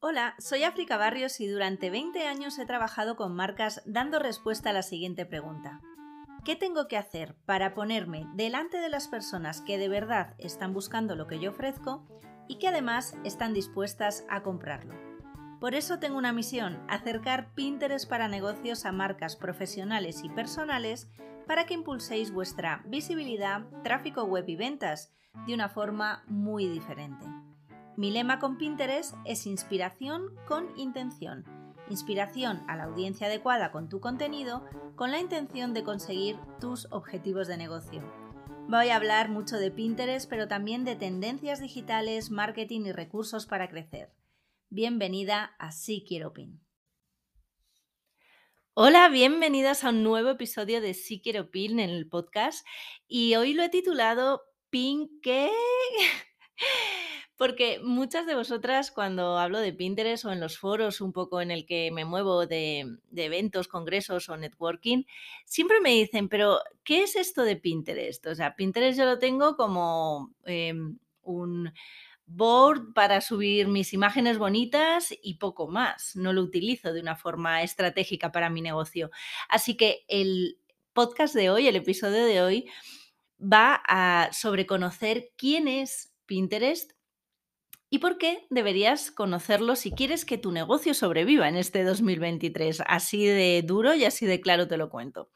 Hola, soy África Barrios y durante 20 años he trabajado con marcas dando respuesta a la siguiente pregunta. ¿Qué tengo que hacer para ponerme delante de las personas que de verdad están buscando lo que yo ofrezco y que además están dispuestas a comprarlo? Por eso tengo una misión, acercar Pinterest para negocios a marcas profesionales y personales para que impulséis vuestra visibilidad, tráfico web y ventas de una forma muy diferente. Mi lema con Pinterest es inspiración con intención. Inspiración a la audiencia adecuada con tu contenido con la intención de conseguir tus objetivos de negocio. Voy a hablar mucho de Pinterest, pero también de tendencias digitales, marketing y recursos para crecer. Bienvenida a Sí Quiero Pin. Hola, bienvenidas a un nuevo episodio de Sí Quiero Pin en el podcast y hoy lo he titulado Pin qué Porque muchas de vosotras cuando hablo de Pinterest o en los foros un poco en el que me muevo de, eventos, congresos o networking, siempre me dicen, pero ¿qué es esto de Pinterest? O sea, Pinterest yo lo tengo como em, un board para subir mis imágenes bonitas y poco más. No lo utilizo de una forma estratégica para mi negocio. Así que el podcast de hoy, el episodio de hoy, va a sobre conocer quién es Pinterest ¿Y por qué deberías conocerlo si quieres que tu negocio sobreviva en este 2023? Así de duro y así de claro te lo cuento.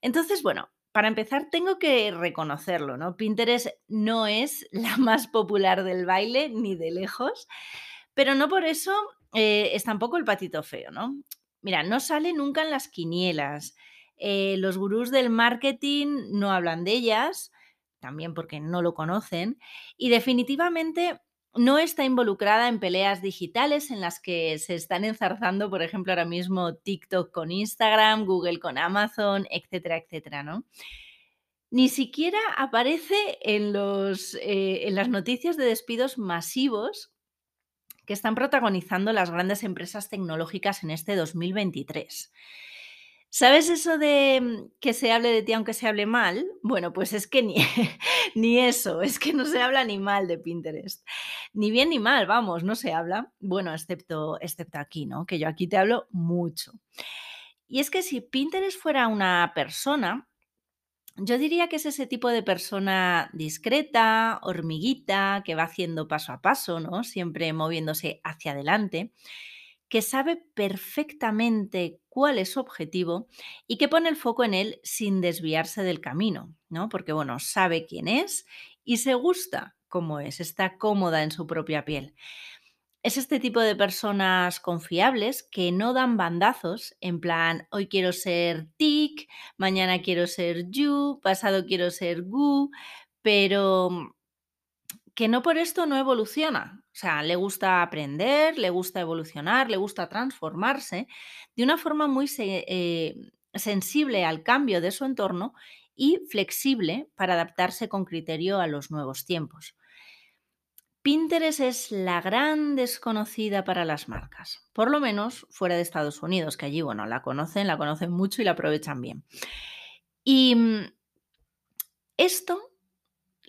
Entonces, bueno, para empezar tengo que reconocerlo, ¿no? Pinterest no es la más popular del baile ni de lejos, pero no por eso eh, es tampoco el patito feo, ¿no? Mira, no sale nunca en las quinielas. Eh, los gurús del marketing no hablan de ellas, también porque no lo conocen, y definitivamente no está involucrada en peleas digitales en las que se están enzarzando, por ejemplo, ahora mismo TikTok con Instagram, Google con Amazon, etcétera, etcétera, ¿no? Ni siquiera aparece en, los, eh, en las noticias de despidos masivos que están protagonizando las grandes empresas tecnológicas en este 2023. ¿Sabes eso de mm, que se hable de ti aunque se hable mal? Bueno, pues es que ni, ni eso, es que no se habla ni mal de Pinterest. Ni bien ni mal, vamos, no se habla. Bueno, excepto, excepto aquí, ¿no? Que yo aquí te hablo mucho. Y es que si Pinterest fuera una persona, yo diría que es ese tipo de persona discreta, hormiguita, que va haciendo paso a paso, ¿no? Siempre moviéndose hacia adelante que sabe perfectamente cuál es su objetivo y que pone el foco en él sin desviarse del camino, ¿no? Porque, bueno, sabe quién es y se gusta cómo es, está cómoda en su propia piel. Es este tipo de personas confiables que no dan bandazos en plan, hoy quiero ser tic, mañana quiero ser you, pasado quiero ser gu, pero que no por esto no evoluciona. O sea, le gusta aprender, le gusta evolucionar, le gusta transformarse de una forma muy eh, sensible al cambio de su entorno y flexible para adaptarse con criterio a los nuevos tiempos. Pinterest es la gran desconocida para las marcas, por lo menos fuera de Estados Unidos, que allí, bueno, la conocen, la conocen mucho y la aprovechan bien. Y mm, esto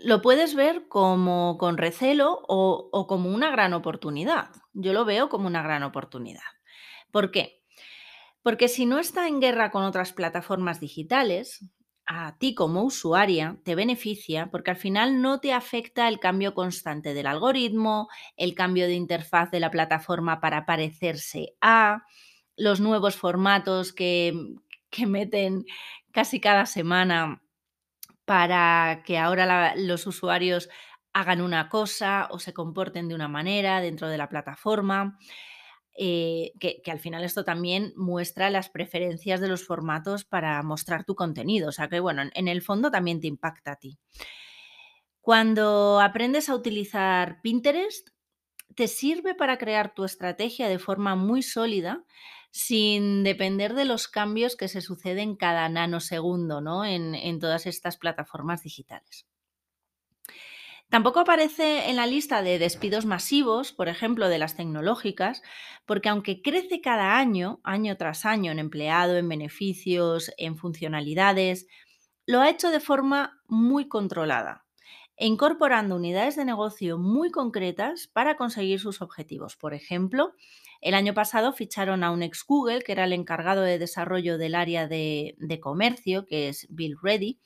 lo puedes ver como con recelo o, como una gran oportunidad. Yo lo veo como una gran oportunidad. ¿Por qué? Porque si no está en guerra con otras plataformas digitales, a ti como usuaria te beneficia porque al final no te afecta el cambio constante del algoritmo, el cambio de interfaz de la plataforma para parecerse a, los nuevos formatos que, que meten casi cada semana para que ahora los usuarios hagan una cosa o se comporten de una manera dentro de la plataforma. Eh, que, al final esto también muestra las preferencias de los formatos para mostrar tu contenido. O sea que, bueno, en el fondo también te impacta a ti. Cuando aprendes a utilizar Pinterest, te sirve para crear tu estrategia de forma muy sólida sin depender de los cambios que se suceden cada nanosegundo ¿no? en, en todas estas plataformas digitales. Tampoco aparece en la lista de despidos masivos, por ejemplo, de las tecnológicas, porque aunque crece cada año, año tras año, en empleado, en beneficios, en funcionalidades, lo ha hecho de forma muy controlada. E incorporando unidades de negocio muy concretas para conseguir sus objetivos. Por ejemplo, el año pasado ficharon a un ex Google, que era el encargado de desarrollo del área de, comercio, que es Bill Ready,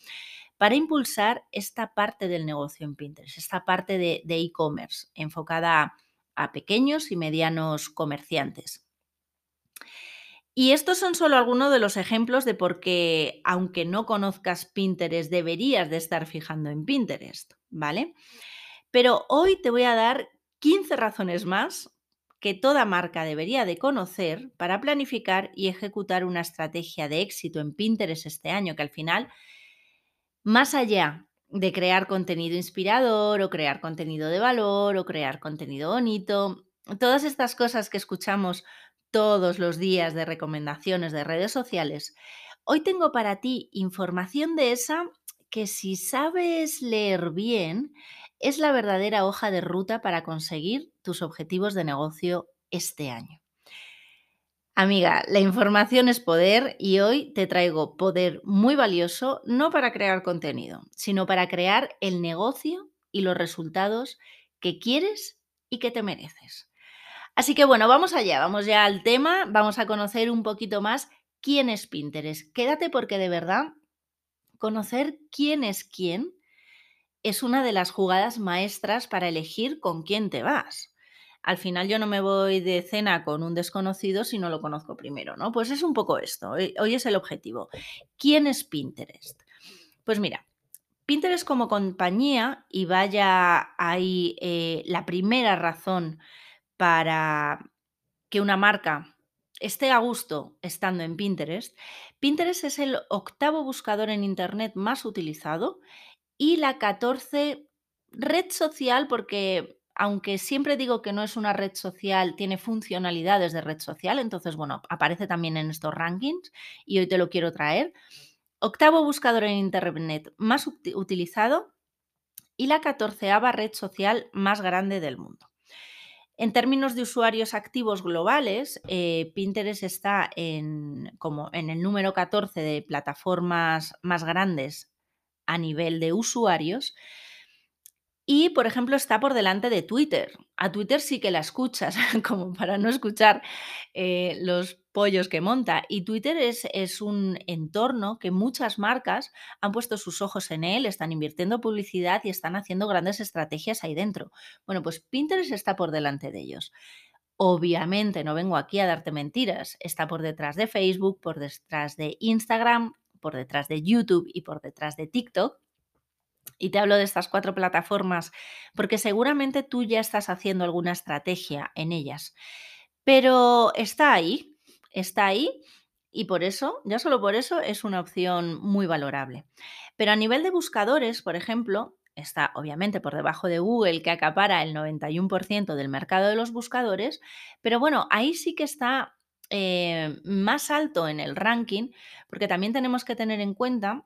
para impulsar esta parte del negocio en Pinterest, esta parte de e-commerce enfocada a pequeños y medianos comerciantes. Y estos son solo algunos de los ejemplos de por qué, aunque no conozcas Pinterest, deberías de estar fijando en Pinterest, ¿vale? Pero hoy te voy a dar 15 razones más que toda marca debería de conocer para planificar y ejecutar una estrategia de éxito en Pinterest este año, que al final, más allá de crear contenido inspirador o crear contenido de valor o crear contenido bonito, todas estas cosas que escuchamos todos los días de recomendaciones de redes sociales, hoy tengo para ti información de esa que si sabes leer bien, es la verdadera hoja de ruta para conseguir tus objetivos de negocio este año. Amiga, la información es poder y hoy te traigo poder muy valioso no para crear contenido, sino para crear el negocio y los resultados que quieres y que te mereces. Así que bueno, vamos allá, vamos ya al tema, vamos a conocer un poquito más quién es Pinterest. Quédate porque de verdad conocer quién es quién es una de las jugadas maestras para elegir con quién te vas. Al final yo no me voy de cena con un desconocido si no lo conozco primero, ¿no? Pues es un poco esto, hoy es el objetivo. ¿Quién es Pinterest? Pues mira, Pinterest como compañía, y vaya ahí eh, la primera razón para que una marca esté a gusto estando en Pinterest, Pinterest es el octavo buscador en Internet más utilizado y la 14 red social, porque aunque siempre digo que no es una red social, tiene funcionalidades de red social, entonces, bueno, aparece también en estos rankings y hoy te lo quiero traer. Octavo buscador en Internet más utilizado y la catorceava red social más grande del mundo. En términos de usuarios activos globales, eh, Pinterest está en, como en el número 14 de plataformas más grandes a nivel de usuarios. Y, por ejemplo, está por delante de Twitter. A Twitter sí que la escuchas, como para no escuchar eh, los pollos que monta. Y Twitter es, es, un entorno que muchas marcas han puesto sus ojos en él, están invirtiendo publicidad y están haciendo grandes estrategias ahí dentro. Bueno, pues Pinterest está por delante de ellos. Obviamente no vengo aquí a darte mentiras. Está por detrás de Facebook, por detrás de Instagram, por detrás de YouTube y por detrás de TikTok. Y te hablo de estas cuatro plataformas porque seguramente tú ya estás haciendo alguna estrategia en ellas. Pero está ahí, está ahí y por eso, ya solo por eso, es una opción muy valorable. Pero a nivel de buscadores, por ejemplo, está obviamente por debajo de Google, que acapara el 91% del mercado de los buscadores, pero bueno, ahí sí que está eh, más alto en el ranking, porque también tenemos que tener en cuenta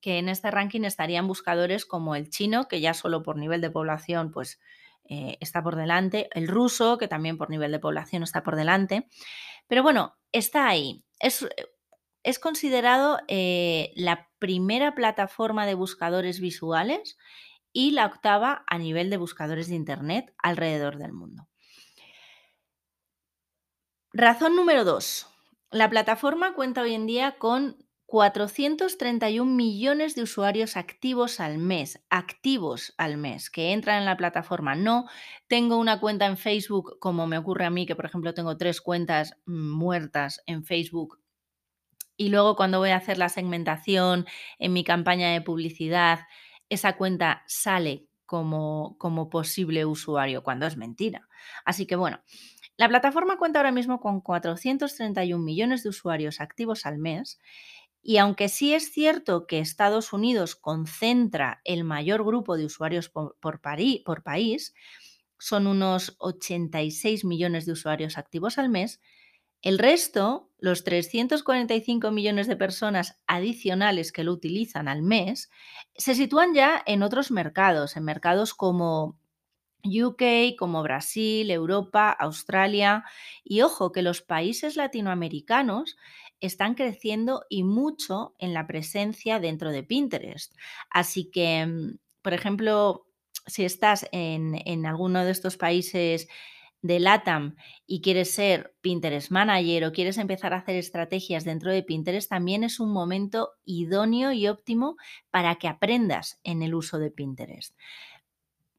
que en este ranking estarían buscadores como el chino, que ya solo por nivel de población pues eh, está por delante, el ruso, que también por nivel de población está por delante, pero bueno, está ahí. Es, es considerado eh, la primera plataforma de buscadores visuales y la octava a nivel de buscadores de Internet alrededor del mundo. Razón número dos. La plataforma cuenta hoy en día con 431 millones de usuarios activos al mes, activos al mes, que entran en la plataforma. No tengo una cuenta en Facebook como me ocurre a mí, que por ejemplo tengo tres cuentas muertas en Facebook. Y luego cuando voy a hacer la segmentación en mi campaña de publicidad, esa cuenta sale como, como posible usuario, cuando es mentira. Así que bueno, la plataforma cuenta ahora mismo con 431 millones de usuarios activos al mes y aunque sí es cierto que Estados Unidos concentra el mayor grupo de usuarios por, país, son unos 86 millones de usuarios activos al mes, el resto, los 345 millones de personas adicionales que lo utilizan al mes, se sitúan ya en otros mercados, en mercados como UK, como Brasil, Europa, Australia. Y ojo, que los países latinoamericanos están creciendo y mucho en la presencia dentro de Pinterest. Así que, mm, por ejemplo, si estás en, en alguno de estos países de LATAM y quieres ser Pinterest Manager o quieres empezar a hacer estrategias dentro de Pinterest, también es un momento idóneo y óptimo para que aprendas en el uso de Pinterest.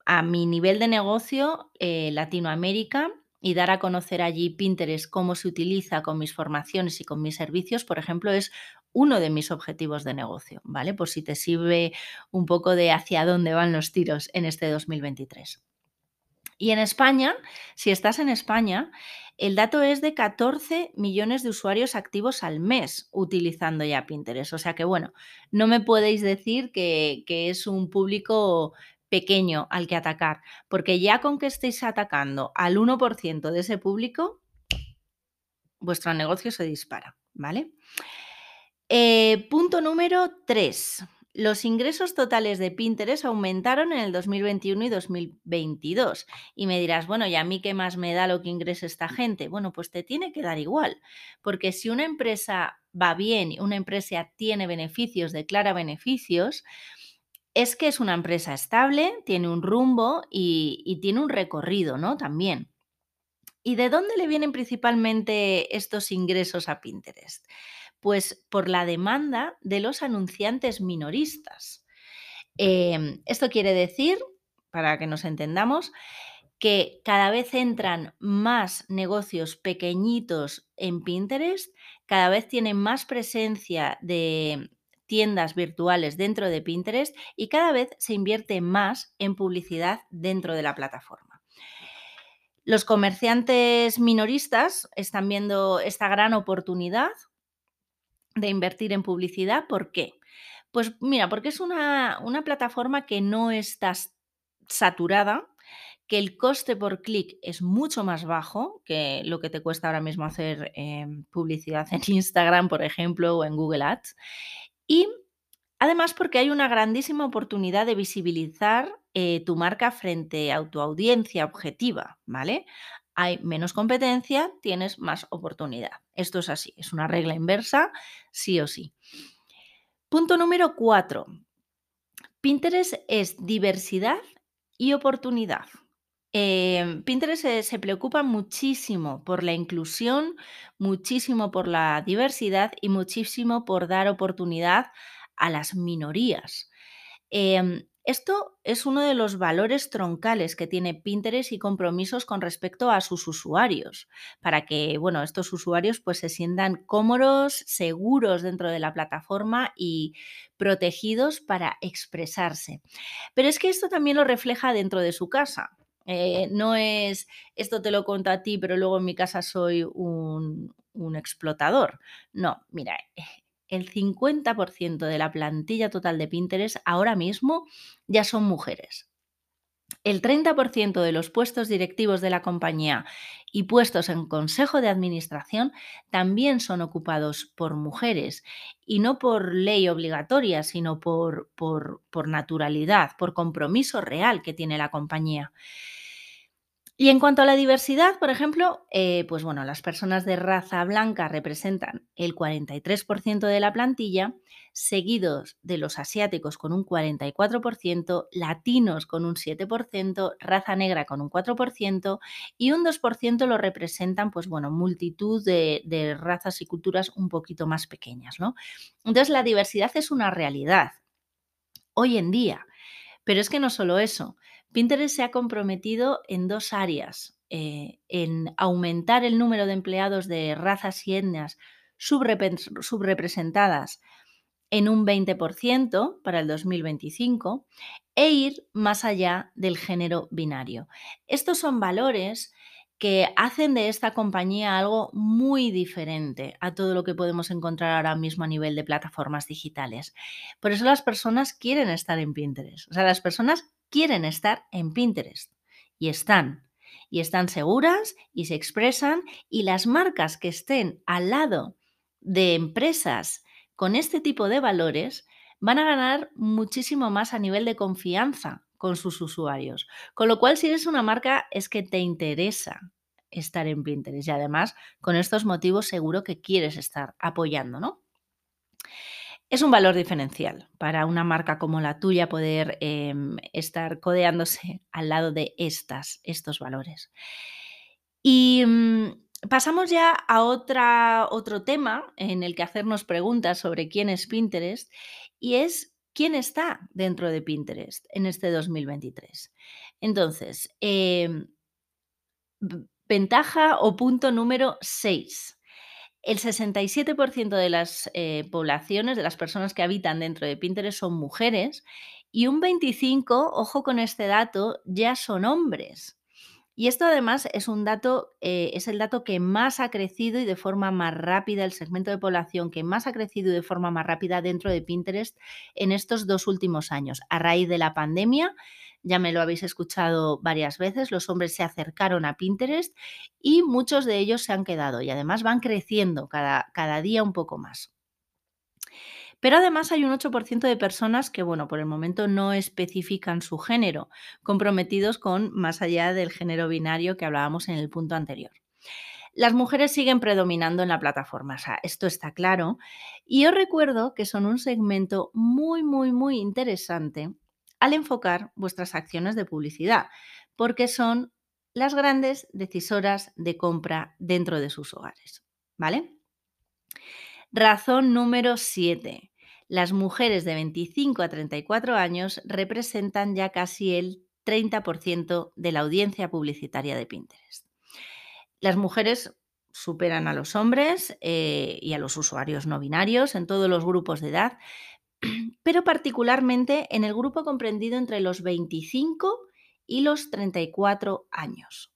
A mi nivel de negocio, eh, Latinoamérica, y dar a conocer allí Pinterest, cómo se utiliza con mis formaciones y con mis servicios, por ejemplo, es uno de mis objetivos de negocio, ¿vale? Por si te sirve un poco de hacia dónde van los tiros en este 2023. Y en España, si estás en España, el dato es de 14 millones de usuarios activos al mes utilizando ya Pinterest. O sea que, bueno, no me podéis decir que, que es un público pequeño al que atacar, porque ya con que estéis atacando al 1% de ese público, vuestro negocio se dispara, ¿vale? Eh, punto número 3. Los ingresos totales de Pinterest aumentaron en el 2021 y 2022. Y me dirás, bueno, ¿y a mí qué más me da lo que ingresa esta gente? Bueno, pues te tiene que dar igual, porque si una empresa va bien, una empresa tiene beneficios, declara beneficios, es que es una empresa estable, tiene un rumbo y, tiene un recorrido, ¿no? También. ¿Y de dónde le vienen principalmente estos ingresos a Pinterest? Pues por la demanda de los anunciantes minoristas. Em, esto quiere decir, para que nos entendamos, que cada vez entran más negocios pequeñitos en Pinterest, cada vez tienen más presencia de tiendas virtuales dentro de Pinterest y cada vez se invierte más en publicidad dentro de la plataforma. Los comerciantes minoristas están viendo esta gran oportunidad de invertir en publicidad. ¿Por qué? Pues mira, porque es una, plataforma que no está saturada, que el coste por clic es mucho más bajo que lo que te cuesta ahora mismo hacer em, publicidad en Instagram, por ejemplo, o en Google Ads. Y además porque hay una grandísima oportunidad de visibilizar eh, tu marca frente a tu audiencia objetiva, ¿vale? hay menos competencia, tienes más oportunidad. Esto es así, es una regla inversa, sí o sí. Punto número cuatro. Pinterest es diversidad y oportunidad. Em, Pinterest se, preocupa muchísimo por la inclusión, muchísimo por la diversidad y muchísimo por dar oportunidad a las minorías. Em, esto es uno de los valores troncales que tiene Pinterest y compromisos con respecto a sus usuarios, para que bueno, estos usuarios pues, se sientan cómodos, seguros dentro de la plataforma y protegidos para expresarse. Pero es que esto también lo refleja dentro de su casa. Eh, no es esto te lo cuento a ti, pero luego en mi casa soy un, un explotador. No, mira, el 50% de la plantilla total de Pinterest ahora mismo ya son mujeres. El 30% de los puestos directivos de la compañía y puestos en consejo de administración también son ocupados por mujeres y no por ley obligatoria, sino por, por, por naturalidad, por compromiso real que tiene la compañía. Y en cuanto a la diversidad, por ejemplo, eh, pues bueno, las personas de raza blanca representan el 43% de la plantilla, seguidos de los asiáticos con un 44%, latinos con un 7%, raza negra con un 4% y un 2% lo representan, pues bueno, multitud de, de razas y culturas un poquito más pequeñas, ¿no? Entonces la diversidad es una realidad hoy en día. Pero es que no solo eso, Pinterest se ha comprometido en dos áreas, eh, en aumentar el número de empleados de razas y etnias subrepresentadas en un 20% para el 2025 e ir más allá del género binario. Estos son valores que hacen de esta compañía algo muy diferente a todo lo que podemos encontrar ahora mismo a nivel de plataformas digitales. Por eso las personas quieren estar en Pinterest. O sea, las personas quieren estar en Pinterest y están. Y están seguras y se expresan y las marcas que estén al lado de empresas con este tipo de valores van a ganar muchísimo más a nivel de confianza con sus usuarios. Con lo cual, si eres una marca, es que te interesa estar en Pinterest y además con estos motivos seguro que quieres estar apoyando, ¿no? Es un valor diferencial para una marca como la tuya poder em, estar codeándose al lado de estas, estos valores. Y mm, pasamos ya a otra, otro tema en el que hacernos preguntas sobre quién es Pinterest y es quién está dentro de Pinterest en este 2023. Entonces, em, ventaja o punto número 6 el 67% de las eh, poblaciones, de las personas que habitan dentro de Pinterest son mujeres y un 25%, ojo con este dato, ya son hombres. Y esto además es un dato, eh, es el dato que más ha crecido y de forma más rápida, el segmento de población que más ha crecido de forma más rápida dentro de Pinterest en estos dos últimos años. A raíz de la pandemia, ya me lo habéis escuchado varias veces, los hombres se acercaron a Pinterest y muchos de ellos se han quedado y además van creciendo cada, cada día un poco más. Pero además hay un 8% de personas que, bueno, por el momento no especifican su género, comprometidos con más allá del género binario que hablábamos en el punto anterior. Las mujeres siguen predominando en la plataforma, o sea, esto está claro. Y os recuerdo que son un segmento muy, muy, muy interesante al enfocar vuestras acciones de publicidad, porque son las grandes decisoras de compra dentro de sus hogares. ¿Vale? Razón número 7 las mujeres de 25 a 34 años representan ya casi el 30% de la audiencia publicitaria de Pinterest. Las mujeres superan a los hombres eh, y a los usuarios no binarios en todos los grupos de edad, pero particularmente en el grupo comprendido entre los 25 y los 34 años.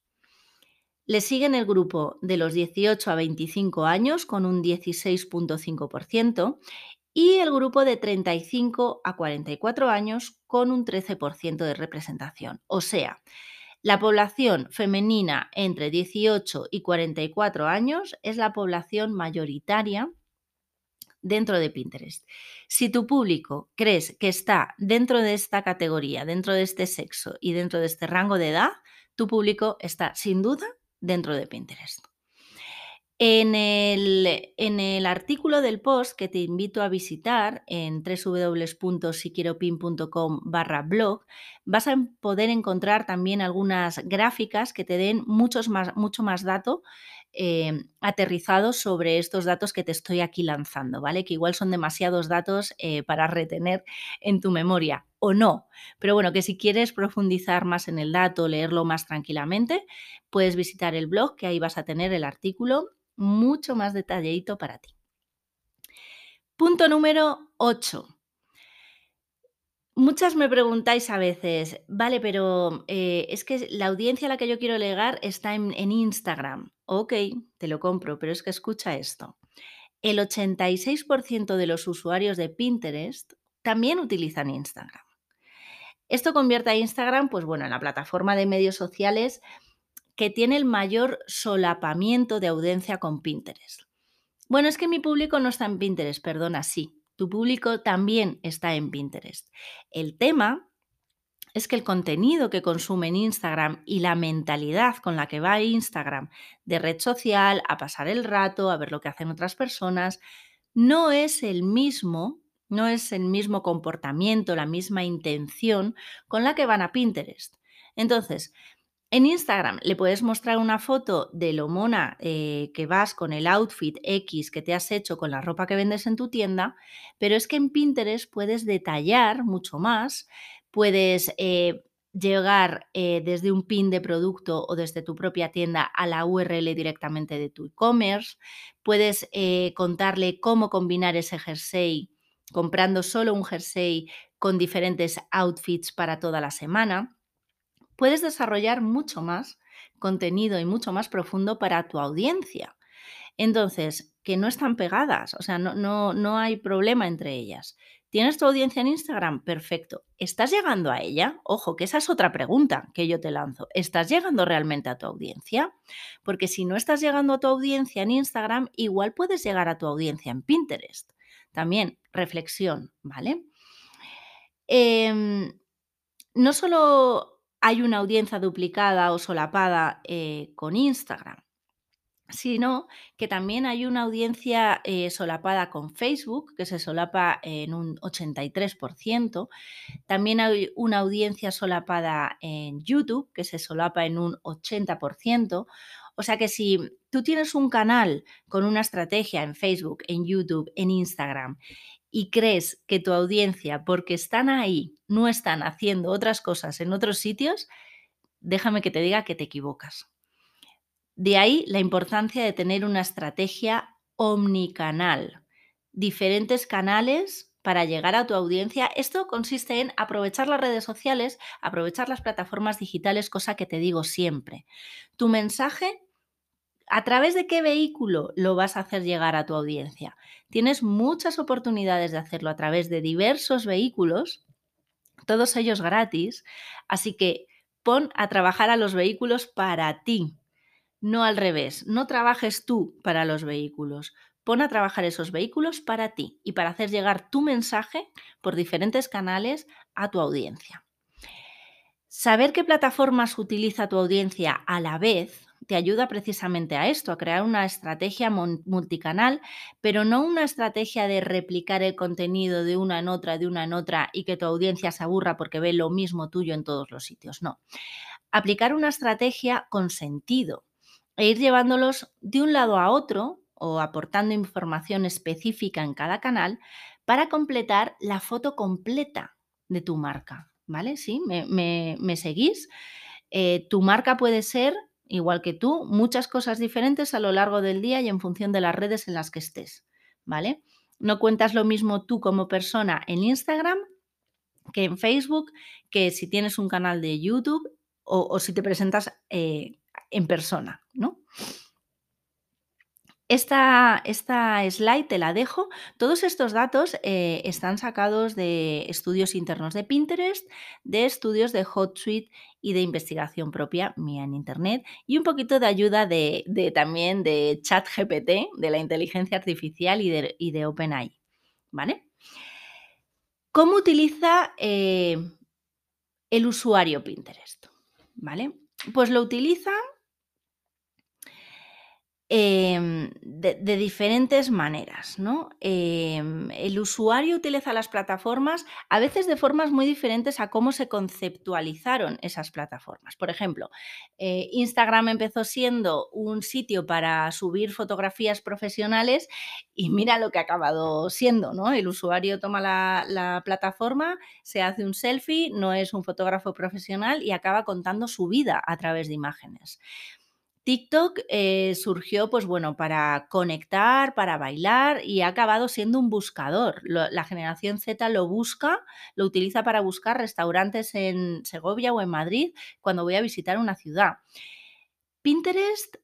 Le siguen el grupo de los 18 a 25 años con un 16.5% y el grupo de 35 a 44 años con un 13% de representación. O sea, la población femenina entre 18 y 44 años es la población mayoritaria dentro de Pinterest. Si tu público crees que está dentro de esta categoría, dentro de este sexo y dentro de este rango de edad, tu público está sin duda dentro de Pinterest. En el, artículo del post que te invito a visitar en www.siquieropin.com barra blog, vas a poder encontrar también algunas gráficas que te den muchos más, mucho más dato eh, aterrizados sobre estos datos que te estoy aquí lanzando, ¿vale? Que igual son demasiados datos eh, para retener en tu memoria o no. Pero bueno, que si quieres profundizar más en el dato, leerlo más tranquilamente, puedes visitar el blog, que ahí vas a tener el artículo mucho más detalladito para ti. Punto número 8. Muchas me preguntáis a veces, vale, pero eh, es que la audiencia a la que yo quiero llegar está en Instagram. Ok, te lo compro, pero es que escucha esto. El 86% de los usuarios de Pinterest también utilizan Instagram. Esto convierte a Instagram, pues bueno, en la plataforma de medios sociales que tiene el mayor solapamiento de audiencia con Pinterest. Bueno, es que mi público no está en Pinterest, perdona, sí, tu público también está en Pinterest. El tema es que el contenido que consume en Instagram y la mentalidad con la que va Instagram de red social, a pasar el rato, a ver lo que hacen otras personas, no es el mismo, no es el mismo comportamiento, la misma intención con la que van a Pinterest. Entonces, en Instagram le puedes mostrar una foto de lo mona eh, que vas con el outfit X que te has hecho con la ropa que vendes en tu tienda, pero es que en Pinterest puedes detallar mucho más, puedes eh, llegar eh, desde un pin de producto o desde tu propia tienda a la URL directamente de tu e-commerce, puedes contarle cómo combinar ese jersey comprando solo un jersey con diferentes outfits para toda la semana puedes desarrollar mucho más contenido y mucho más profundo para tu audiencia. Entonces, que no están pegadas, o sea, no, no, no hay problema entre ellas. ¿Tienes tu audiencia en Instagram? Perfecto. ¿Estás llegando a ella? Ojo, que esa es otra pregunta que yo te lanzo. ¿Estás llegando realmente a tu audiencia? Porque si no estás llegando a tu audiencia en Instagram, igual puedes llegar a tu audiencia en Pinterest. También, reflexión, ¿vale? Em, no solo hay una audiencia duplicada o solapada eh, con Instagram. Sino que también hay una audiencia eh, solapada con Facebook, que se solapa en un 83%. También hay una audiencia solapada en YouTube, que se solapa en un 80%. O sea que si tú tienes un canal con una estrategia en Facebook, en YouTube, en Instagram, y crees que tu audiencia, porque están ahí, no están haciendo otras cosas en otros sitios, déjame que te diga que te equivocas. De ahí la importancia de tener una estrategia omnicanal, diferentes canales para llegar a tu audiencia. Esto consiste en aprovechar las redes sociales, aprovechar las plataformas digitales, cosa que te digo siempre. Tu mensaje, ¿a través de qué vehículo lo vas a hacer llegar a tu audiencia? Tienes muchas oportunidades de hacerlo a través de diversos vehículos, todos ellos gratis, así que pon a trabajar a los vehículos para ti, no al revés, no trabajes tú para los vehículos, pon a trabajar esos vehículos para ti y para hacer llegar tu mensaje por diferentes canales a tu audiencia. Saber qué plataformas utiliza tu audiencia a la vez te ayuda precisamente a esto, a crear una estrategia multicanal, pero no una estrategia de replicar el contenido de una en otra, de una en otra y que tu audiencia se aburra porque ve lo mismo tuyo en todos los sitios. No. Aplicar una estrategia con sentido, e ir llevándolos de un lado a otro o aportando información específica en cada canal para completar la foto completa de tu marca. ¿Vale? ¿Sí? ¿Me, seguís? Eh, tu marca puede ser, igual que tú, muchas cosas diferentes a lo largo del día y en función de las redes en las que estés. ¿Vale? No cuentas lo mismo tú como persona en Instagram que en Facebook, que si tienes un canal de YouTube o, si te presentas eh, en persona, ¿no? Esta, esta, slide te la dejo. Todos estos datos eh, están sacados de estudios internos de Pinterest, de estudios de HotSuite y de investigación propia mía en Internet y un poquito de ayuda de, también de ChatGPT, de la inteligencia artificial y de, OpenAI. ¿Vale? ¿Cómo utiliza eh, el usuario Pinterest? ¿Vale? Pues lo utiliza Em, de, diferentes maneras. ¿no? Em, el usuario utiliza las plataformas a veces de formas muy diferentes a cómo se conceptualizaron esas plataformas. Por ejemplo, eh, Instagram empezó siendo un sitio para subir fotografías profesionales y mira lo que ha acabado siendo. ¿no? El usuario toma la, la plataforma, se hace un selfie, no es un fotógrafo profesional y acaba contando su vida a través de imágenes. TikTok eh, surgió, pues bueno, para conectar, para bailar y ha acabado siendo un buscador. la generación Z lo busca, lo utiliza para buscar restaurantes en Segovia o en Madrid cuando voy a visitar una ciudad. Pinterest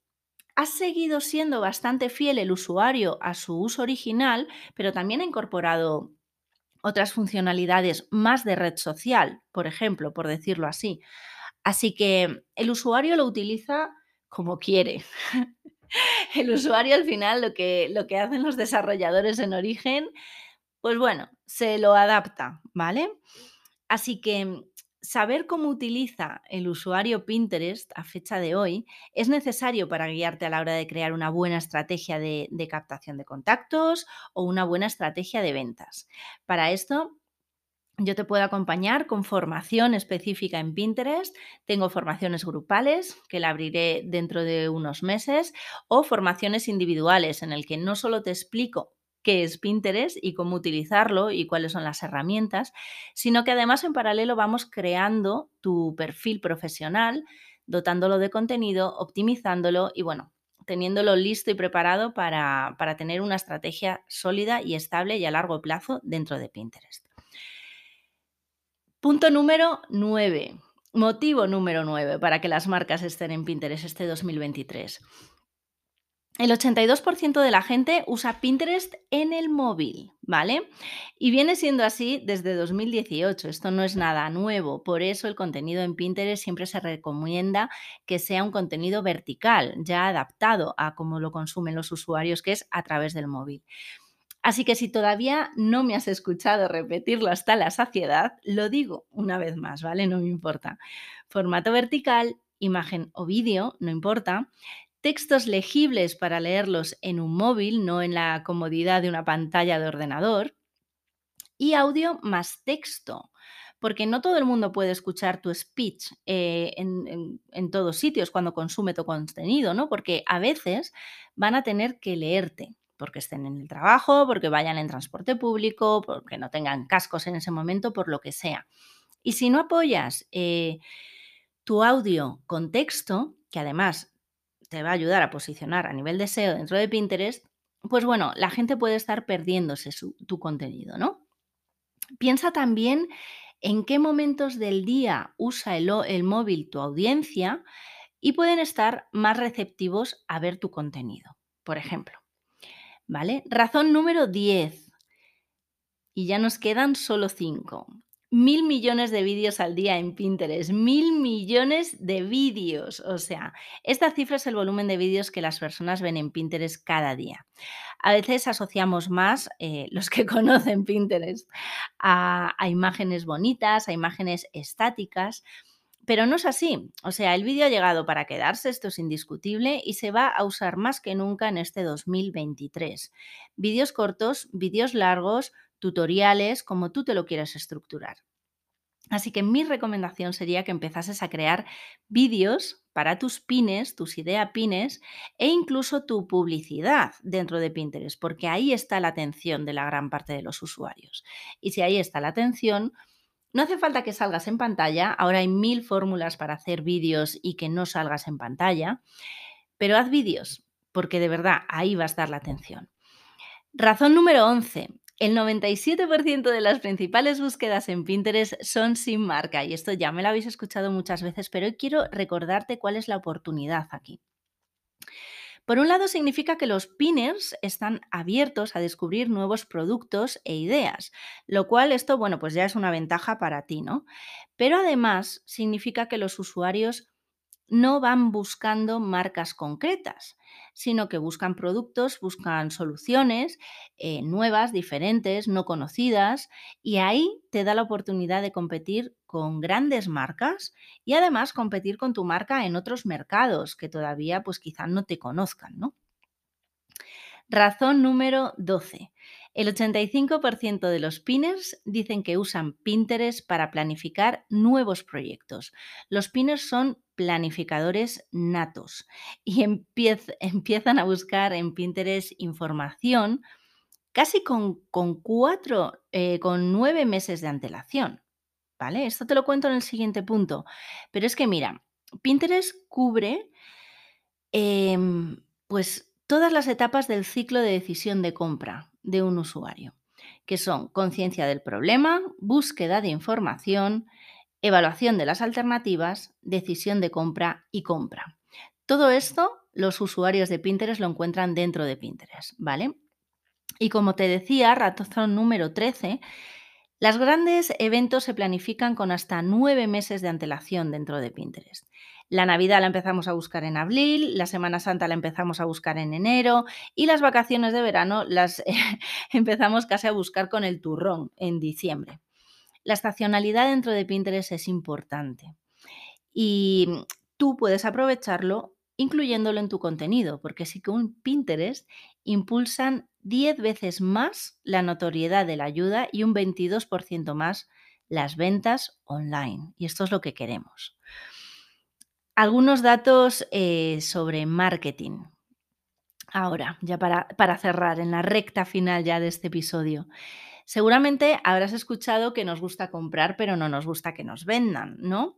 ha seguido siendo bastante fiel el usuario a su uso original, pero también ha incorporado otras funcionalidades más de red social, por ejemplo, por decirlo así. Así que el usuario lo utiliza como quiere. El usuario al final lo que, lo que hacen los desarrolladores en origen, pues bueno, se lo adapta, ¿vale? Así que saber cómo utiliza el usuario Pinterest a fecha de hoy es necesario para guiarte a la hora de crear una buena estrategia de, de captación de contactos o una buena estrategia de ventas. Para esto yo te puedo acompañar con formación específica en Pinterest. Tengo formaciones grupales que la abriré dentro de unos meses o formaciones individuales en el que no solo te explico qué es Pinterest y cómo utilizarlo y cuáles son las herramientas, sino que además en paralelo vamos creando tu perfil profesional, dotándolo de contenido, optimizándolo y bueno, teniéndolo listo y preparado para, para tener una estrategia sólida y estable y a largo plazo dentro de Pinterest. Punto número 9. Motivo número 9 para que las marcas estén en Pinterest este 2023. El 82% de la gente usa Pinterest en el móvil, ¿vale? Y viene siendo así desde 2018. Esto no es nada nuevo. Por eso el contenido en Pinterest siempre se recomienda que sea un contenido vertical, ya adaptado a cómo lo consumen los usuarios, que es a través del móvil. Así que si todavía no me has escuchado repetirlo hasta la saciedad, lo digo una vez más, ¿vale? No me importa. Formato vertical, imagen o vídeo, no importa. textos legibles para leerlos en un móvil, no en la comodidad de una pantalla de ordenador, y audio más texto, porque no todo el mundo puede escuchar tu speech eh, en, todos sitios cuando consume tu contenido, ¿no? Porque a veces van a tener que leerte porque estén en el trabajo, porque vayan en transporte público, porque no tengan cascos en ese momento, por lo que sea. Y si no apoyas eh, tu audio con texto, que además te va a ayudar a posicionar a nivel de SEO dentro de Pinterest, pues bueno, la gente puede estar perdiéndose tu contenido, ¿no? Piensa también en qué momentos del día usa el móvil tu audiencia y pueden estar más receptivos a ver tu contenido, por ejemplo. ¿Vale? Razón número 10. Y ya nos quedan solo 5 mil millones de vídeos al día en Pinterest, mil millones de vídeos. O sea, esta cifra es el volumen de vídeos que las personas ven en Pinterest cada día. A veces asociamos más, eh, los que conocen Pinterest, a, a imágenes bonitas, a imágenes estáticas. Pero no es así. O sea, el vídeo ha llegado para quedarse, esto es indiscutible, y se va a usar más que nunca en este 2023. Vídeos cortos, vídeos largos, tutoriales, como tú te lo quieras estructurar. Así que mi recomendación sería que empezases a crear vídeos para tus pines, tus idea pines e incluso tu publicidad dentro de Pinterest, porque ahí está la atención de la gran parte de los usuarios. Y si ahí está la atención, no hace falta que salgas en pantalla, ahora hay mil fórmulas para hacer vídeos y que no salgas en pantalla, pero haz vídeos, porque de verdad ahí va a estar la atención. Razón número 11. El 97% de las principales búsquedas en Pinterest son sin marca y esto ya me lo habéis escuchado muchas veces, pero hoy quiero recordarte cuál es la oportunidad aquí. Por un lado, significa que los pinners están abiertos a descubrir nuevos productos e ideas, lo cual esto, bueno, pues ya es una ventaja para ti, ¿no? Pero además significa que los usuarios no van buscando marcas concretas, sino que buscan productos, buscan soluciones eh, nuevas, diferentes, no conocidas, y ahí te da la oportunidad de competir con grandes marcas y además competir con tu marca en otros mercados que todavía pues quizá no te conozcan, ¿no? Razón número 12. El 85% de los pinners dicen que usan Pinterest para planificar nuevos proyectos. Los pinners son planificadores natos y empiezan a buscar en Pinterest información casi con, cuatro, eh, con nueve meses de antelación. ¿Vale? Esto te lo cuento en el siguiente punto. Pero es que mira, Pinterest cubre em, pues todas las etapas del ciclo de decisión de compra de un usuario, que son conciencia del problema, búsqueda de información, evaluación de las alternativas, decisión de compra y compra. Todo esto los usuarios de Pinterest lo encuentran dentro de Pinterest, ¿vale? Y como te decía, ratón número 13, los grandes eventos se planifican con hasta nueve meses de antelación dentro de Pinterest. La Navidad la empezamos a buscar en abril, la Semana Santa la empezamos a buscar en enero y las vacaciones de verano las empezamos casi a buscar con el turrón en diciembre. La estacionalidad dentro de Pinterest es importante y tú puedes aprovecharlo incluyéndolo en tu contenido, porque sí que un Pinterest impulsan 10 veces más la notoriedad de la ayuda y un 22% más las ventas online. Y esto es lo que queremos. Algunos datos eh, sobre marketing. Ahora, ya para, para cerrar, en la recta final ya de este episodio. Seguramente habrás escuchado que nos gusta comprar, pero no nos gusta que nos vendan, ¿no?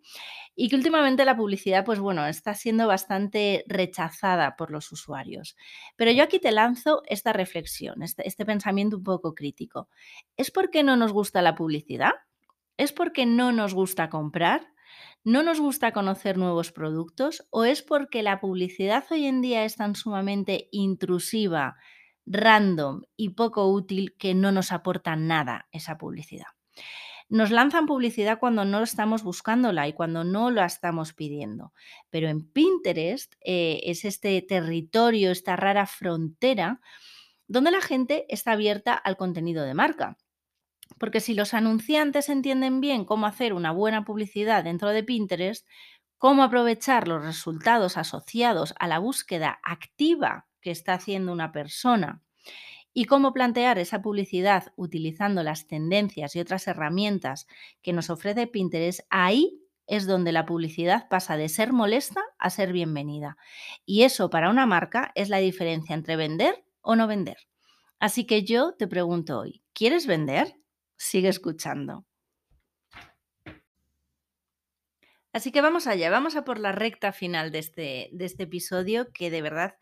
Y que últimamente la publicidad, pues bueno, está siendo bastante rechazada por los usuarios. Pero yo aquí te lanzo esta reflexión, este, este pensamiento un poco crítico. ¿Es porque no nos gusta la publicidad? ¿Es porque no nos gusta comprar? ¿No nos gusta conocer nuevos productos? ¿O es porque la publicidad hoy en día es tan sumamente intrusiva, random y poco útil que no nos aporta nada esa publicidad. Nos lanzan publicidad cuando no estamos buscándola y cuando no la estamos pidiendo. Pero en Pinterest eh, es este territorio, esta rara frontera donde la gente está abierta al contenido de marca. Porque si los anunciantes entienden bien cómo hacer una buena publicidad dentro de Pinterest, cómo aprovechar los resultados asociados a la búsqueda activa que está haciendo una persona y cómo plantear esa publicidad utilizando las tendencias y otras herramientas que nos ofrece Pinterest, ahí es donde la publicidad pasa de ser molesta a ser bienvenida. Y eso para una marca es la diferencia entre vender o no vender. Así que yo te pregunto hoy, ¿quieres vender? Sigue escuchando. Así que vamos allá, vamos a por la recta final de este, de este episodio que de verdad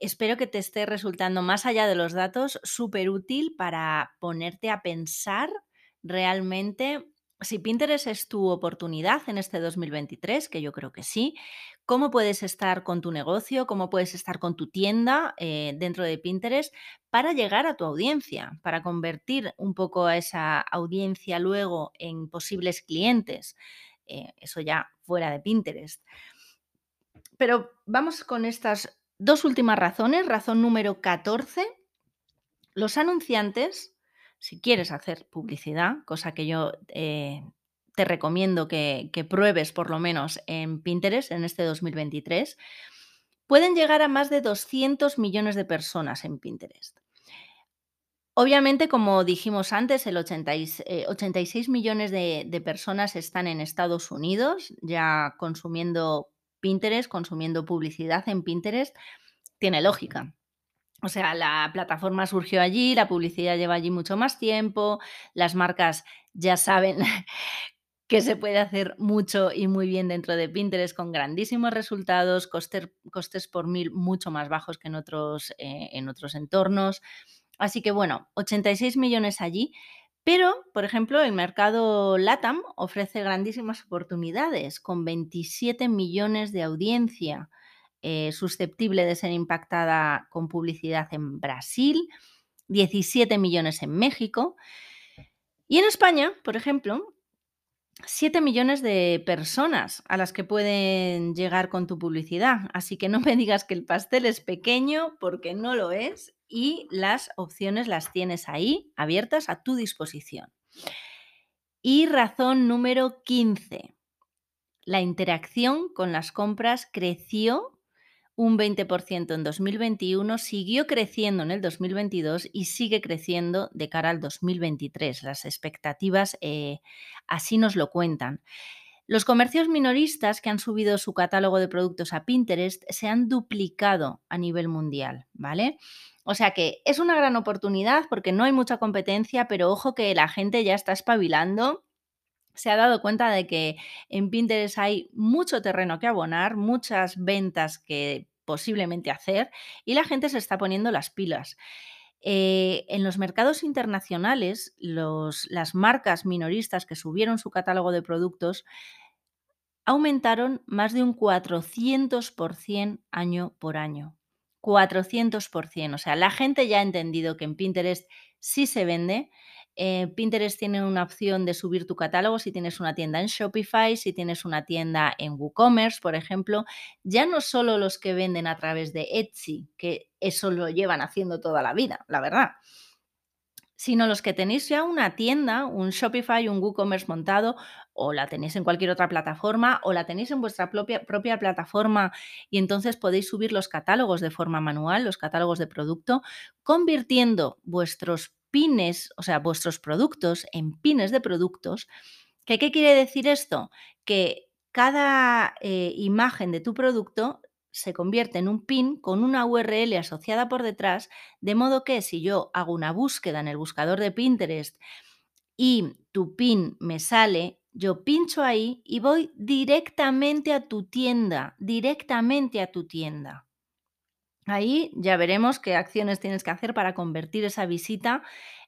espero que te esté resultando más allá de los datos súper útil para ponerte a pensar realmente si Pinterest es tu oportunidad en este 2023, que yo creo que sí, cómo puedes estar con tu negocio, cómo puedes estar con tu tienda eh, dentro de Pinterest para llegar a tu audiencia, para convertir un poco a esa audiencia luego en posibles clientes. Eh, eso ya fuera de Pinterest. Pero vamos con estas dos últimas razones. Razón número 14. Los anunciantes si quieres hacer publicidad, cosa que yo eh, te recomiendo que, pruebes por lo menos en Pinterest en este 2023, pueden llegar a más de 200 millones de personas en Pinterest. Obviamente, como dijimos antes, el 86 eh, millones de, de, personas están en Estados Unidos ya consumiendo Pinterest, consumiendo publicidad en Pinterest. Tiene lógica. O sea, la plataforma surgió allí, la publicidad lleva allí mucho más tiempo, las marcas ya saben que se puede hacer mucho y muy bien dentro de Pinterest con grandísimos resultados, costes por mil mucho más bajos que en otros, eh, en otros entornos. Así que bueno, 86 millones allí, pero, por ejemplo, el mercado LATAM ofrece grandísimas oportunidades con 27 millones de audiencia. Eh, susceptible de ser impactada con publicidad en Brasil, 17 millones en México. Y en España, por ejemplo, 7 millones de personas a las que pueden llegar con tu publicidad. Así que no me digas que el pastel es pequeño porque no lo es y las opciones las tienes ahí abiertas a tu disposición. Y razón número 15. La interacción con las compras creció un 20% en 2021, siguió creciendo en el 2022 y sigue creciendo de cara al 2023. Las expectativas eh, así nos lo cuentan. Los comercios minoristas que han subido su catálogo de productos a Pinterest se han duplicado a nivel mundial, ¿vale? O sea que es una gran oportunidad porque no hay mucha competencia, pero ojo que la gente ya está espabilando se ha dado cuenta de que en Pinterest hay mucho terreno que abonar, muchas ventas que posiblemente hacer y la gente se está poniendo las pilas. Eh, en los mercados internacionales, las marcas minoristas que subieron su catálogo de productos aumentaron más de un 400% año por año. 400%. O sea, la gente ya ha entendido que en Pinterest sí se vende eh, Pinterest tiene una opción de subir tu catálogo si tienes una tienda en Shopify, si tienes una tienda en WooCommerce, por ejemplo. Ya no solo los que venden a través de Etsy, que eso lo llevan haciendo toda la vida, la verdad, sino los que tenéis ya una tienda, un Shopify, un WooCommerce montado, o la tenéis en cualquier otra plataforma, o la tenéis en vuestra propia, propia plataforma y entonces podéis subir los catálogos de forma manual, los catálogos de producto, convirtiendo vuestros pines, o sea, vuestros productos en pines de productos. ¿Qué, qué quiere decir esto? Que cada eh, imagen de tu producto se convierte en un pin con una URL asociada por detrás, de modo que si yo hago una búsqueda en el buscador de Pinterest y tu pin me sale, yo pincho ahí y voy directamente a tu tienda, directamente a tu tienda. Ahí ya veremos qué acciones tienes que hacer para convertir esa visita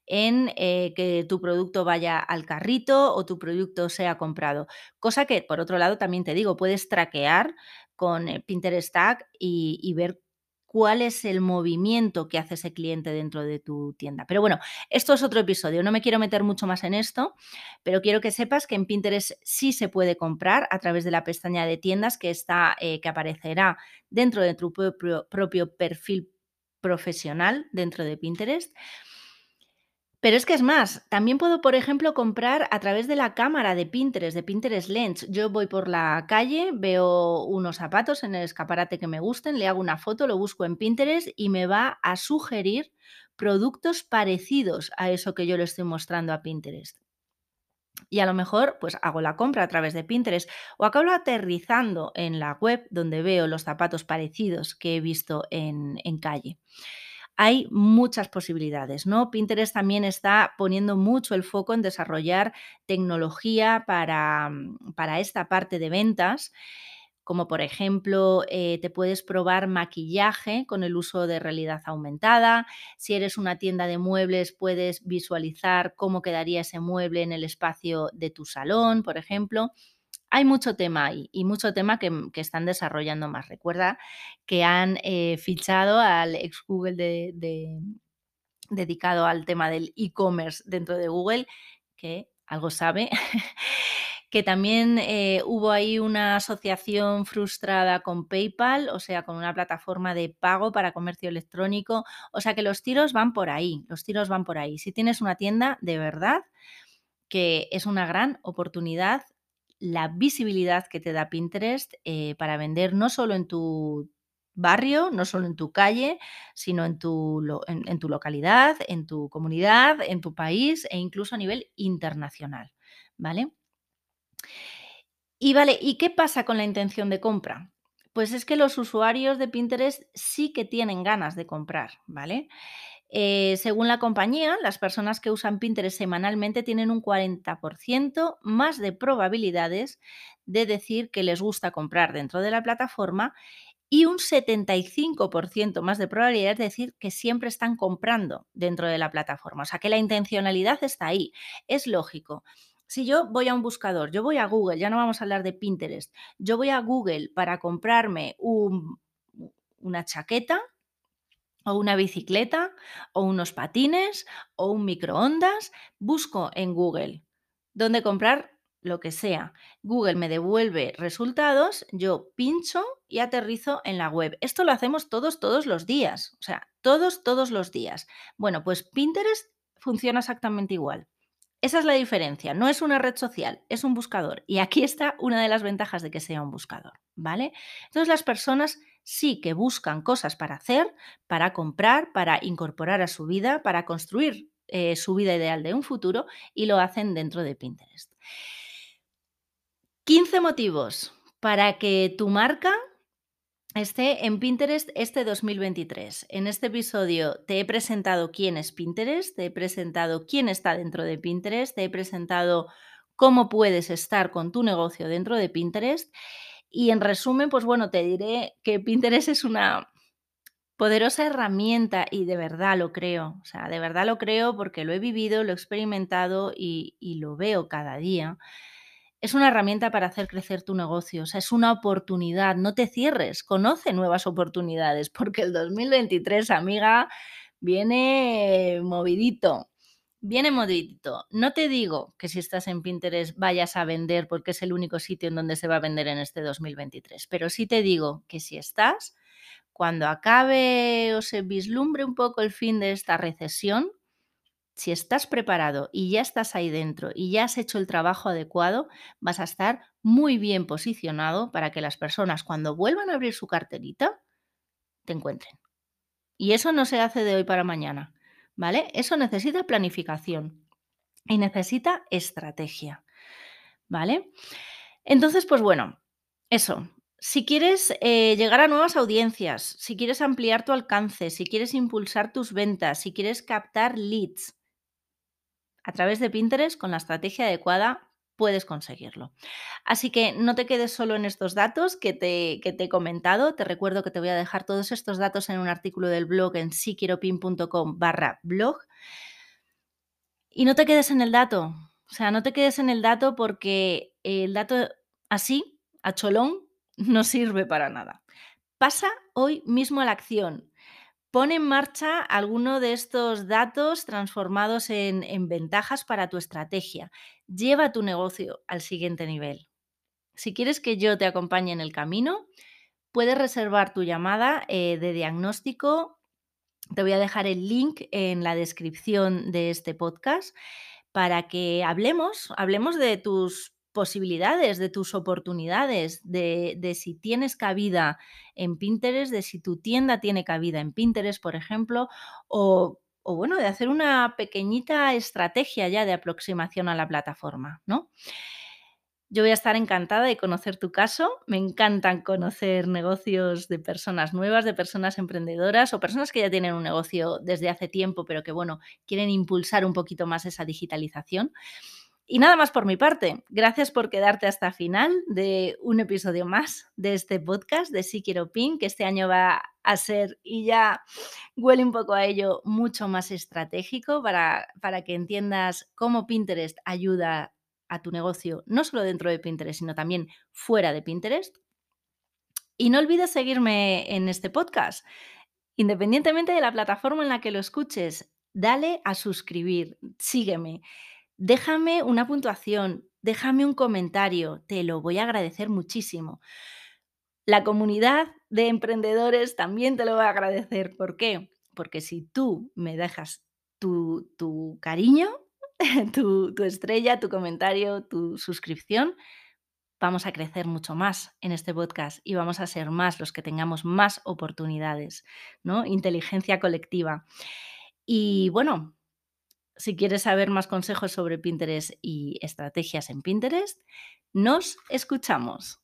en eh, que tu producto vaya al carrito o tu producto sea comprado. Cosa que, por otro lado, también te digo, puedes traquear con eh, Pinterest Tag y, y ver cuál es el movimiento que hace ese cliente dentro de tu tienda. Pero bueno, esto es otro episodio, no me quiero meter mucho más en esto, pero quiero que sepas que en Pinterest sí se puede comprar a través de la pestaña de tiendas que, está, eh, que aparecerá dentro de tu propio, propio perfil profesional dentro de Pinterest. Pero es que es más, también puedo, por ejemplo, comprar a través de la cámara de Pinterest, de Pinterest Lens. Yo voy por la calle, veo unos zapatos en el escaparate que me gusten, le hago una foto, lo busco en Pinterest y me va a sugerir productos parecidos a eso que yo le estoy mostrando a Pinterest. Y a lo mejor, pues hago la compra a través de Pinterest o acabo aterrizando en la web donde veo los zapatos parecidos que he visto en, en calle hay muchas posibilidades, ¿no? Pinterest también está poniendo mucho el foco en desarrollar tecnología para, mm, para esta parte de ventas como por ejemplo eh, te puedes probar maquillaje con el uso de realidad aumentada. Si eres una tienda de muebles, puedes visualizar cómo quedaría ese mueble en el espacio de tu salón, por ejemplo. Hay mucho tema ahí y mucho tema que, están desarrollando más. Recuerda que han eh, fichado al ex Google de, dedicado al tema del e-commerce dentro de Google, que algo sabe. que también eh, hubo ahí una asociación frustrada con PayPal, o sea, con una plataforma de pago para comercio electrónico. O sea que los tiros van por ahí, los tiros van por ahí. Si tienes una tienda, de verdad, que es una gran oportunidad la visibilidad que te da Pinterest eh, para vender no solo en tu barrio, no solo en tu calle, sino en tu, en tu localidad, en tu comunidad, en tu país e incluso a nivel internacional. ¿Vale? Y vale, ¿y qué pasa con la intención de compra? Pues es que los usuarios de Pinterest sí que tienen ganas de comprar, ¿vale? Eh, según la compañía, las personas que usan Pinterest semanalmente tienen un 40% más de probabilidades de decir que les gusta comprar dentro de la plataforma y un 75% más de probabilidades de decir que siempre están comprando dentro de la plataforma. O sea que la intencionalidad está ahí. Es lógico si yo voy a un buscador, yo voy a Google, ya no vamos a hablar de Pinterest, yo voy a Google para comprarme una chaqueta o una bicicleta o unos patines o un microondas, busco en Google dónde comprar lo que sea. Google me devuelve resultados, yo pincho y aterrizo en la web. Esto lo hacemos todos, todos los días. O sea, todos, todos los días. Bueno, pues Pinterest funciona exactamente igual. Esa es la diferencia. No es una red social, es un buscador. Y aquí está una de las ventajas de que sea un buscador, ¿vale? Entonces las personas sí que buscan cosas para hacer, para comprar, para incorporar a su vida, para construir eh, su vida ideal de un futuro y lo hacen dentro de Pinterest. 15 motivos para que tu marca esté en Pinterest este 2023. En este episodio te he presentado quién es Pinterest, te he presentado quién está dentro de Pinterest, te he presentado cómo puedes estar con tu negocio dentro de Pinterest. Y en resumen, pues bueno, te diré que Pinterest es una poderosa herramienta y de verdad lo creo. O sea, de verdad lo creo porque lo he vivido, lo he experimentado y, y lo veo cada día es una herramienta para hacer crecer tu negocio, o sea, es una oportunidad, no te cierres, conoce nuevas oportunidades, porque el 2023, amiga, viene movidito, viene movidito. No te digo que si estás en Pinterest vayas a vender porque es el único sitio en donde se va a vender en este 2023, pero sí te digo que si estás, cuando acabe o se vislumbre un poco el fin de esta recesión, si estás preparado y ya estás ahí dentro y ya has hecho el trabajo adecuado, vas a estar muy bien posicionado para que las personas cuando vuelvan a abrir su carterita te encuentren. Y eso no se hace de hoy para mañana, ¿vale? Eso necesita planificación y necesita estrategia, ¿vale? Entonces, pues bueno, eso. Si quieres eh, llegar a nuevas audiencias, si quieres ampliar tu alcance, si quieres impulsar tus ventas, si quieres captar leads, a través de Pinterest, con la estrategia adecuada, puedes conseguirlo. Así que no te quedes solo en estos datos que te, te, he comentado. Te recuerdo que te voy a dejar todos estos datos en un artículo del blog en siquieropin.com barra blog. Y no te quedes en el dato. O sea, no te quedes en el dato porque el dato así, a cholón, no sirve para nada. Pasa hoy mismo a la acción. Pon en marcha alguno de estos datos transformados en, ventajas para tu estrategia. Lleva tu negocio al siguiente nivel. Si quieres que yo te acompañe en el camino, puedes reservar tu llamada eh, de diagnóstico Te voy a dejar el link en la descripción de este podcast para que hablemos, hablemos de tus posibilidades, de tus oportunidades, de, de, si tienes cabida en Pinterest, de si tu tienda tiene cabida en Pinterest, por ejemplo, o, o bueno, de hacer una pequeñita estrategia ya de aproximación a la plataforma, ¿no? Yo voy a estar encantada de conocer tu caso. Me encantan conocer negocios de personas nuevas, de personas emprendedoras o personas que ya tienen un negocio desde hace tiempo, pero que, bueno, quieren impulsar un poquito más esa digitalización. Y nada más por mi parte. Gracias por quedarte hasta final de un episodio más de este podcast de Sí Quiero Pin, que este año va a ser, y ya huele un poco a ello, mucho más estratégico para, para que entiendas cómo Pinterest ayuda a tu negocio, no solo dentro de Pinterest, sino también fuera de Pinterest. Y no olvides seguirme en este podcast. Independientemente de la plataforma en la que lo escuches, dale a suscribir, sígueme, déjame una puntuación, déjame un comentario, te lo voy a agradecer muchísimo. La comunidad de emprendedores también te lo va a agradecer. ¿Por qué? Porque si tú me dejas tu, tu cariño, tu, tu estrella, tu comentario, tu suscripción, vamos a crecer mucho más en este podcast y vamos a ser más los que tengamos más oportunidades, ¿no? Inteligencia colectiva. Y bueno, si quieres saber más consejos sobre Pinterest y estrategias en Pinterest, nos escuchamos.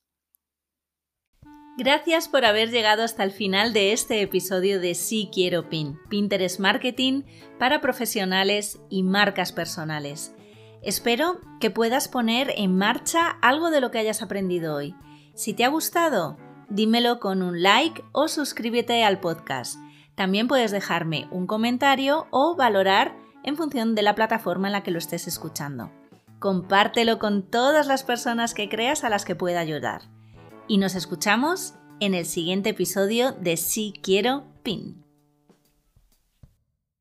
Gracias por haber llegado hasta el final de este episodio de Sí Quiero Pin, Pinterest Marketing para profesionales y marcas personales. Espero que puedas poner en marcha algo de lo que hayas aprendido hoy. Si te ha gustado, dímelo con un like o suscríbete al podcast. También puedes dejarme un comentario o valorar en función de la plataforma en la que lo estés escuchando. Compártelo con todas las personas que creas a las que pueda ayudar y nos escuchamos en el siguiente episodio de Si Quiero Pin.